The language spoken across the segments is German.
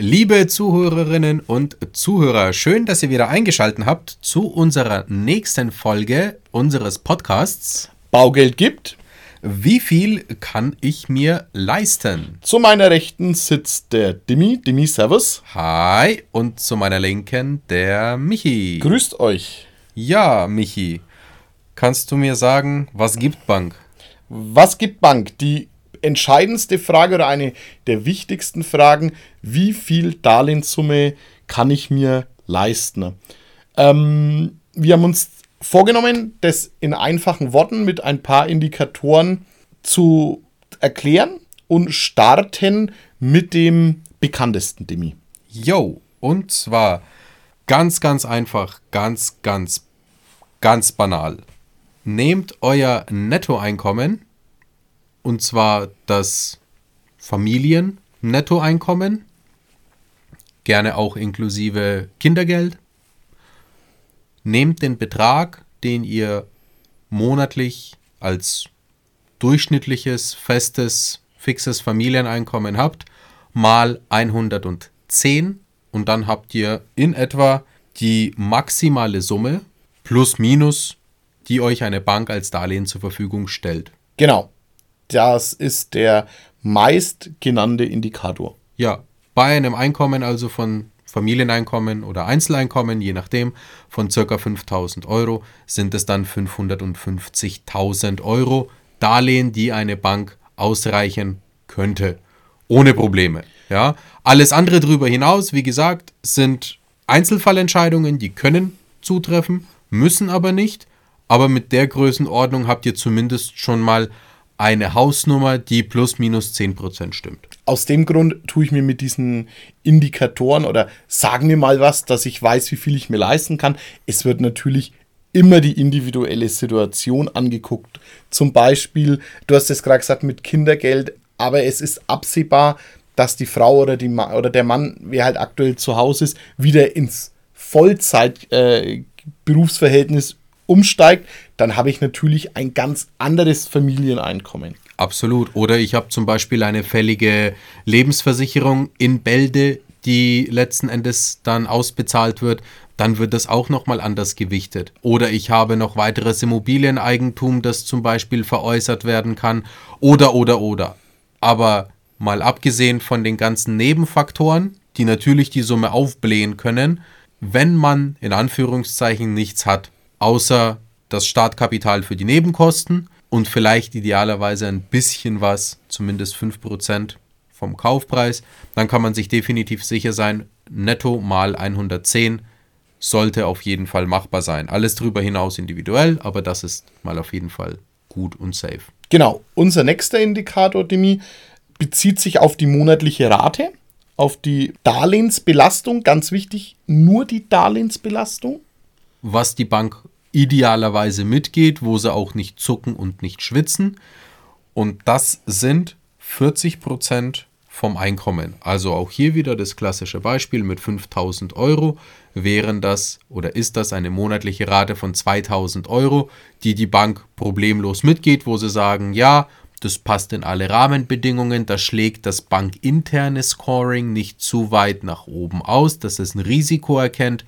Liebe Zuhörerinnen und Zuhörer, schön, dass ihr wieder eingeschaltet habt zu unserer nächsten Folge unseres Podcasts. Baugeld gibt. Wie viel kann ich mir leisten? Zu meiner Rechten sitzt der Dimi. Dimi, Servus. Hi. Und zu meiner Linken der Michi. Grüßt euch. Ja, Michi. Kannst du mir sagen, was gibt Bank? Was gibt Bank? Die entscheidendste Frage oder eine der wichtigsten Fragen, wie viel Darlehenssumme kann ich mir leisten? Ähm, wir haben uns vorgenommen, das in einfachen Worten mit ein paar Indikatoren zu erklären und starten mit dem bekanntesten Demi. Yo, und zwar ganz, ganz einfach, ganz, ganz, ganz banal. Nehmt euer Nettoeinkommen und zwar das Familien-Nettoeinkommen, gerne auch inklusive Kindergeld. Nehmt den Betrag, den ihr monatlich als durchschnittliches, festes, fixes Familieneinkommen habt, mal 110 und dann habt ihr in etwa die maximale Summe plus minus, die euch eine Bank als Darlehen zur Verfügung stellt. Genau. Das ist der meistgenannte Indikator. Ja, bei einem Einkommen also von Familieneinkommen oder Einzeleinkommen, je nachdem, von ca. 5000 Euro sind es dann 550.000 Euro Darlehen, die eine Bank ausreichen könnte. Ohne Probleme. Ja. Alles andere darüber hinaus, wie gesagt, sind Einzelfallentscheidungen, die können zutreffen, müssen aber nicht. Aber mit der Größenordnung habt ihr zumindest schon mal eine Hausnummer, die plus minus 10% stimmt. Aus dem Grund tue ich mir mit diesen Indikatoren oder sagen mir mal was, dass ich weiß, wie viel ich mir leisten kann. Es wird natürlich immer die individuelle Situation angeguckt. Zum Beispiel, du hast es gerade gesagt, mit Kindergeld, aber es ist absehbar, dass die Frau oder, die Ma oder der Mann, wer halt aktuell zu Hause ist, wieder ins Vollzeit-Berufsverhältnis äh, umsteigt, dann habe ich natürlich ein ganz anderes Familieneinkommen. Absolut. Oder ich habe zum Beispiel eine fällige Lebensversicherung in Bälde, die letzten Endes dann ausbezahlt wird, dann wird das auch nochmal anders gewichtet. Oder ich habe noch weiteres Immobilieneigentum, das zum Beispiel veräußert werden kann. Oder, oder, oder. Aber mal abgesehen von den ganzen Nebenfaktoren, die natürlich die Summe aufblähen können, wenn man in Anführungszeichen nichts hat, außer das Startkapital für die Nebenkosten und vielleicht idealerweise ein bisschen was, zumindest 5% vom Kaufpreis, dann kann man sich definitiv sicher sein, netto mal 110 sollte auf jeden Fall machbar sein. Alles darüber hinaus individuell, aber das ist mal auf jeden Fall gut und safe. Genau, unser nächster Indikator, Demi, bezieht sich auf die monatliche Rate, auf die Darlehensbelastung, ganz wichtig, nur die Darlehensbelastung. Was die Bank idealerweise mitgeht, wo sie auch nicht zucken und nicht schwitzen. Und das sind 40 Prozent vom Einkommen. Also auch hier wieder das klassische Beispiel mit 5000 Euro wären das oder ist das eine monatliche Rate von 2000 Euro, die die Bank problemlos mitgeht, wo sie sagen, ja, das passt in alle Rahmenbedingungen, da schlägt das bankinterne Scoring nicht zu weit nach oben aus, dass es ein Risiko erkennt,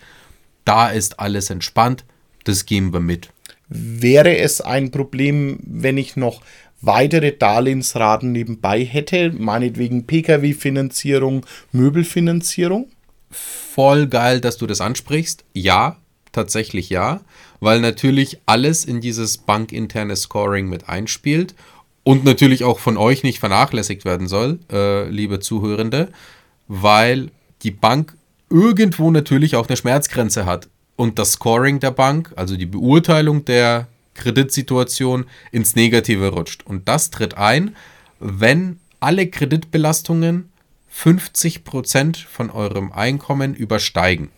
da ist alles entspannt, das geben wir mit. Wäre es ein Problem, wenn ich noch weitere Darlehensraten nebenbei hätte, meinetwegen Pkw-Finanzierung, Möbelfinanzierung? Voll geil, dass du das ansprichst. Ja, tatsächlich ja, weil natürlich alles in dieses bankinterne Scoring mit einspielt und natürlich auch von euch nicht vernachlässigt werden soll, äh, liebe Zuhörende, weil die Bank irgendwo natürlich auch eine Schmerzgrenze hat und das Scoring der Bank, also die Beurteilung der Kreditsituation, ins Negative rutscht. Und das tritt ein, wenn alle Kreditbelastungen 50% von eurem Einkommen übersteigen.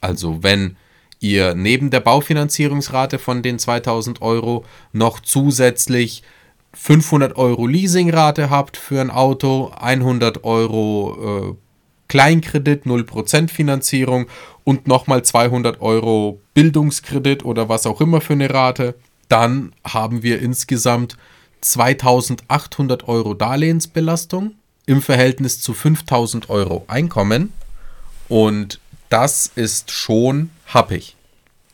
Also wenn ihr neben der Baufinanzierungsrate von den 2000 Euro noch zusätzlich 500 Euro Leasingrate habt für ein Auto, 100 Euro äh, Kleinkredit, 0% Finanzierung und nochmal 200 Euro Bildungskredit oder was auch immer für eine Rate. Dann haben wir insgesamt 2800 Euro Darlehensbelastung im Verhältnis zu 5000 Euro Einkommen. Und das ist schon happig.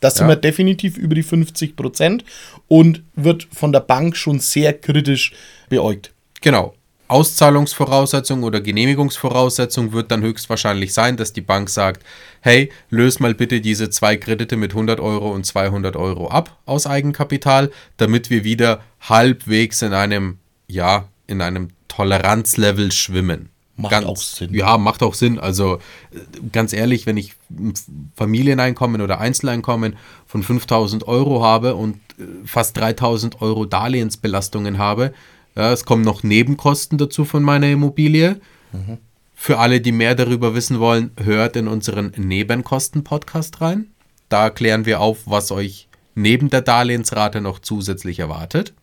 Das sind wir definitiv über die 50 Prozent und wird von der Bank schon sehr kritisch beäugt. Genau. Auszahlungsvoraussetzung oder Genehmigungsvoraussetzung wird dann höchstwahrscheinlich sein, dass die Bank sagt, hey, löse mal bitte diese zwei Kredite mit 100 Euro und 200 Euro ab aus Eigenkapital, damit wir wieder halbwegs in einem, ja, in einem Toleranzlevel schwimmen. Macht ganz, auch Sinn. Ja, macht auch Sinn. Also ganz ehrlich, wenn ich ein Familieneinkommen oder Einzeleinkommen von 5000 Euro habe und äh, fast 3000 Euro Darlehensbelastungen habe, ja, es kommen noch Nebenkosten dazu von meiner Immobilie. Mhm. Für alle, die mehr darüber wissen wollen, hört in unseren Nebenkosten-Podcast rein. Da klären wir auf, was euch neben der Darlehensrate noch zusätzlich erwartet.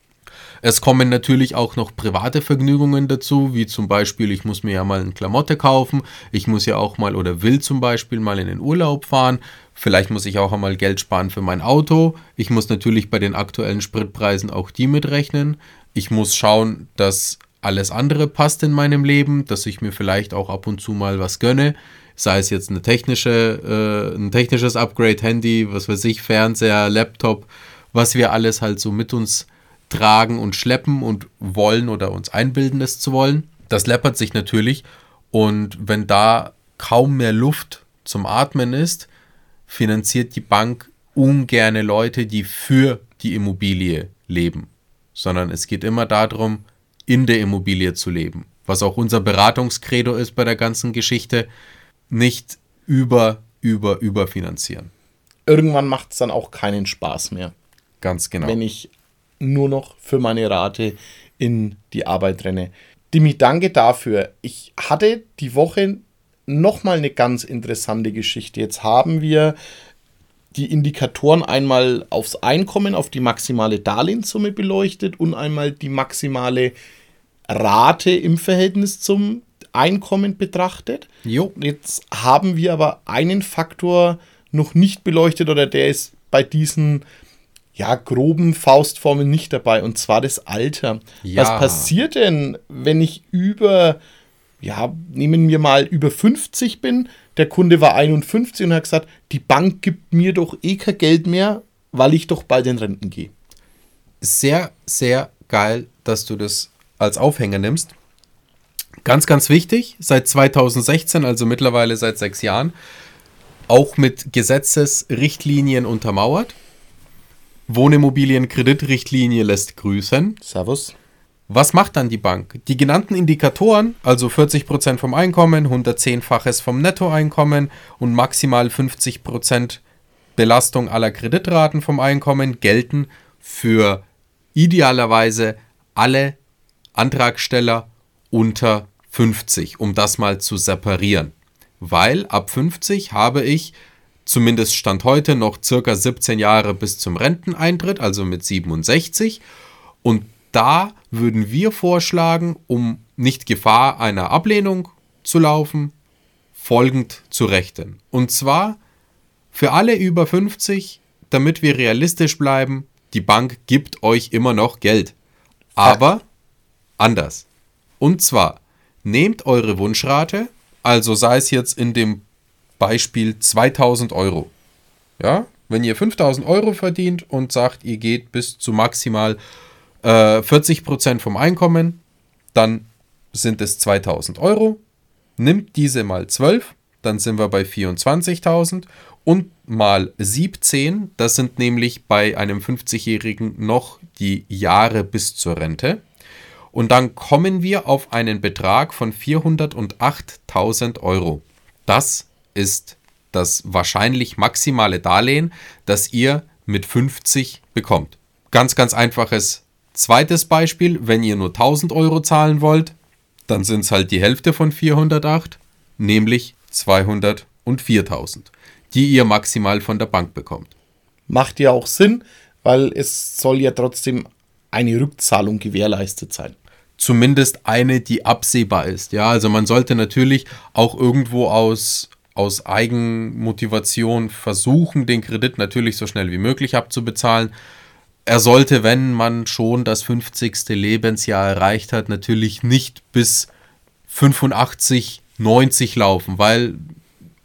Es kommen natürlich auch noch private Vergnügungen dazu, wie zum Beispiel, ich muss mir ja mal eine Klamotte kaufen, ich muss ja auch mal oder will zum Beispiel mal in den Urlaub fahren, vielleicht muss ich auch einmal Geld sparen für mein Auto, ich muss natürlich bei den aktuellen Spritpreisen auch die mitrechnen, ich muss schauen, dass alles andere passt in meinem Leben, dass ich mir vielleicht auch ab und zu mal was gönne, sei es jetzt eine technische, äh, ein technisches Upgrade, Handy, was weiß ich, Fernseher, Laptop, was wir alles halt so mit uns tragen und schleppen und wollen oder uns einbilden, es zu wollen. Das läppert sich natürlich. Und wenn da kaum mehr Luft zum Atmen ist, finanziert die Bank ungerne Leute, die für die Immobilie leben. Sondern es geht immer darum, in der Immobilie zu leben. Was auch unser Beratungskredo ist bei der ganzen Geschichte. Nicht über, über, überfinanzieren. Irgendwann macht es dann auch keinen Spaß mehr. Ganz genau. Wenn ich nur noch für meine Rate in die Arbeit renne. Dimi, danke dafür. Ich hatte die Woche nochmal eine ganz interessante Geschichte. Jetzt haben wir die Indikatoren einmal aufs Einkommen, auf die maximale Darlehenssumme beleuchtet und einmal die maximale Rate im Verhältnis zum Einkommen betrachtet. Jo. Jetzt haben wir aber einen Faktor noch nicht beleuchtet oder der ist bei diesen ja, groben Faustformeln nicht dabei, und zwar das Alter. Ja. Was passiert denn, wenn ich über, ja, nehmen wir mal über 50 bin, der Kunde war 51 und hat gesagt, die Bank gibt mir doch eh kein Geld mehr, weil ich doch bald in Renten gehe. Sehr, sehr geil, dass du das als Aufhänger nimmst. Ganz, ganz wichtig, seit 2016, also mittlerweile seit sechs Jahren, auch mit Gesetzesrichtlinien untermauert. Wohnimmobilienkreditrichtlinie lässt grüßen. Servus. Was macht dann die Bank? Die genannten Indikatoren, also 40% vom Einkommen, 110-faches vom Nettoeinkommen und maximal 50% Belastung aller Kreditraten vom Einkommen, gelten für idealerweise alle Antragsteller unter 50, um das mal zu separieren. Weil ab 50 habe ich zumindest Stand heute noch circa 17 Jahre bis zum Renteneintritt, also mit 67. Und da würden wir vorschlagen, um nicht Gefahr einer Ablehnung zu laufen, folgend zu rechnen. Und zwar für alle über 50, damit wir realistisch bleiben, die Bank gibt euch immer noch Geld. Aber anders. Und zwar nehmt eure Wunschrate, also sei es jetzt in dem Beispiel 2000 Euro. Ja, wenn ihr 5000 Euro verdient und sagt, ihr geht bis zu maximal äh, 40% vom Einkommen, dann sind es 2000 Euro. Nimmt diese mal 12, dann sind wir bei 24.000 und mal 17, das sind nämlich bei einem 50-Jährigen noch die Jahre bis zur Rente. Und dann kommen wir auf einen Betrag von 408.000 Euro. Das ist das wahrscheinlich maximale Darlehen, das ihr mit 50 bekommt. Ganz, ganz einfaches zweites Beispiel. Wenn ihr nur 1000 Euro zahlen wollt, dann sind es halt die Hälfte von 408, nämlich 204.000, die ihr maximal von der Bank bekommt. Macht ja auch Sinn, weil es soll ja trotzdem eine Rückzahlung gewährleistet sein. Zumindest eine, die absehbar ist. Ja, also man sollte natürlich auch irgendwo aus aus Eigenmotivation versuchen, den Kredit natürlich so schnell wie möglich abzubezahlen. Er sollte, wenn man schon das 50. Lebensjahr erreicht hat, natürlich nicht bis 85, 90 laufen, weil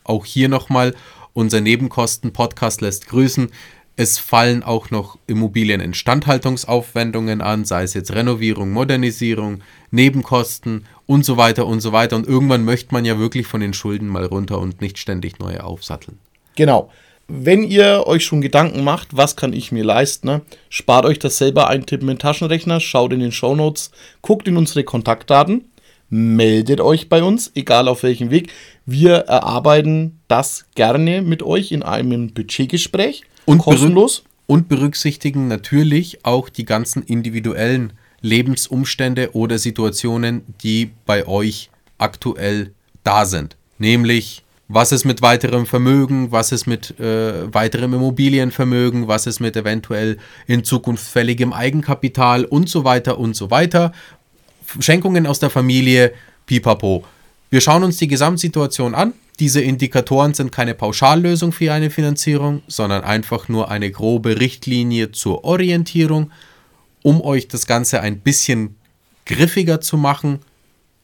auch hier nochmal unser Nebenkosten-Podcast lässt grüßen. Es fallen auch noch Immobilieninstandhaltungsaufwendungen an, sei es jetzt Renovierung, Modernisierung, Nebenkosten und so weiter und so weiter. Und irgendwann möchte man ja wirklich von den Schulden mal runter und nicht ständig neue aufsatteln. Genau. Wenn ihr euch schon Gedanken macht, was kann ich mir leisten, ne? spart euch das selber eintippen in Taschenrechner, schaut in den Shownotes, guckt in unsere Kontaktdaten, meldet euch bei uns, egal auf welchem Weg. Wir erarbeiten das gerne mit euch in einem Budgetgespräch. Und kostenlos. Und berücksichtigen natürlich auch die ganzen individuellen Lebensumstände oder Situationen, die bei euch aktuell da sind. Nämlich was ist mit weiterem Vermögen, was ist mit äh, weiterem Immobilienvermögen, was ist mit eventuell in Zukunft fälligem Eigenkapital und so weiter und so weiter. Schenkungen aus der Familie, pipapo. Wir schauen uns die Gesamtsituation an. Diese Indikatoren sind keine Pauschallösung für eine Finanzierung, sondern einfach nur eine grobe Richtlinie zur Orientierung, um euch das Ganze ein bisschen griffiger zu machen,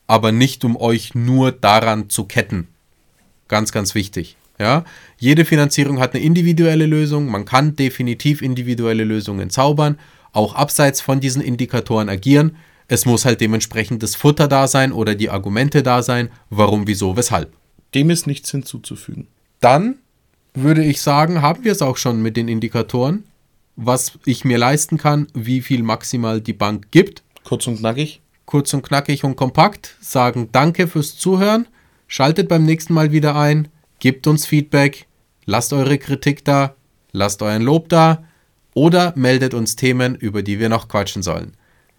aber nicht um euch nur daran zu ketten. Ganz, ganz wichtig. Ja, jede Finanzierung hat eine individuelle Lösung. Man kann definitiv individuelle Lösungen zaubern, auch abseits von diesen Indikatoren agieren. Es muss halt dementsprechend das Futter da sein oder die Argumente da sein, warum, wieso, weshalb. Dem ist nichts hinzuzufügen. Dann würde ich sagen, haben wir es auch schon mit den Indikatoren, was ich mir leisten kann, wie viel maximal die Bank gibt. Kurz und knackig. Kurz und knackig und kompakt. Sagen Danke fürs Zuhören. Schaltet beim nächsten Mal wieder ein, gebt uns Feedback, lasst eure Kritik da, lasst euren Lob da oder meldet uns Themen, über die wir noch quatschen sollen.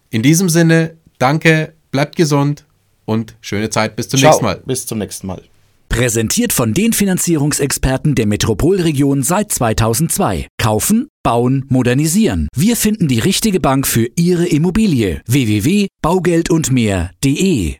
In diesem Sinne, danke, bleibt gesund und schöne Zeit bis zum Ciao, nächsten Mal. Bis zum nächsten Mal. Präsentiert von den Finanzierungsexperten der Metropolregion seit 2002. Kaufen, bauen, modernisieren. Wir finden die richtige Bank für Ihre Immobilie. www.baugeldundmehr.de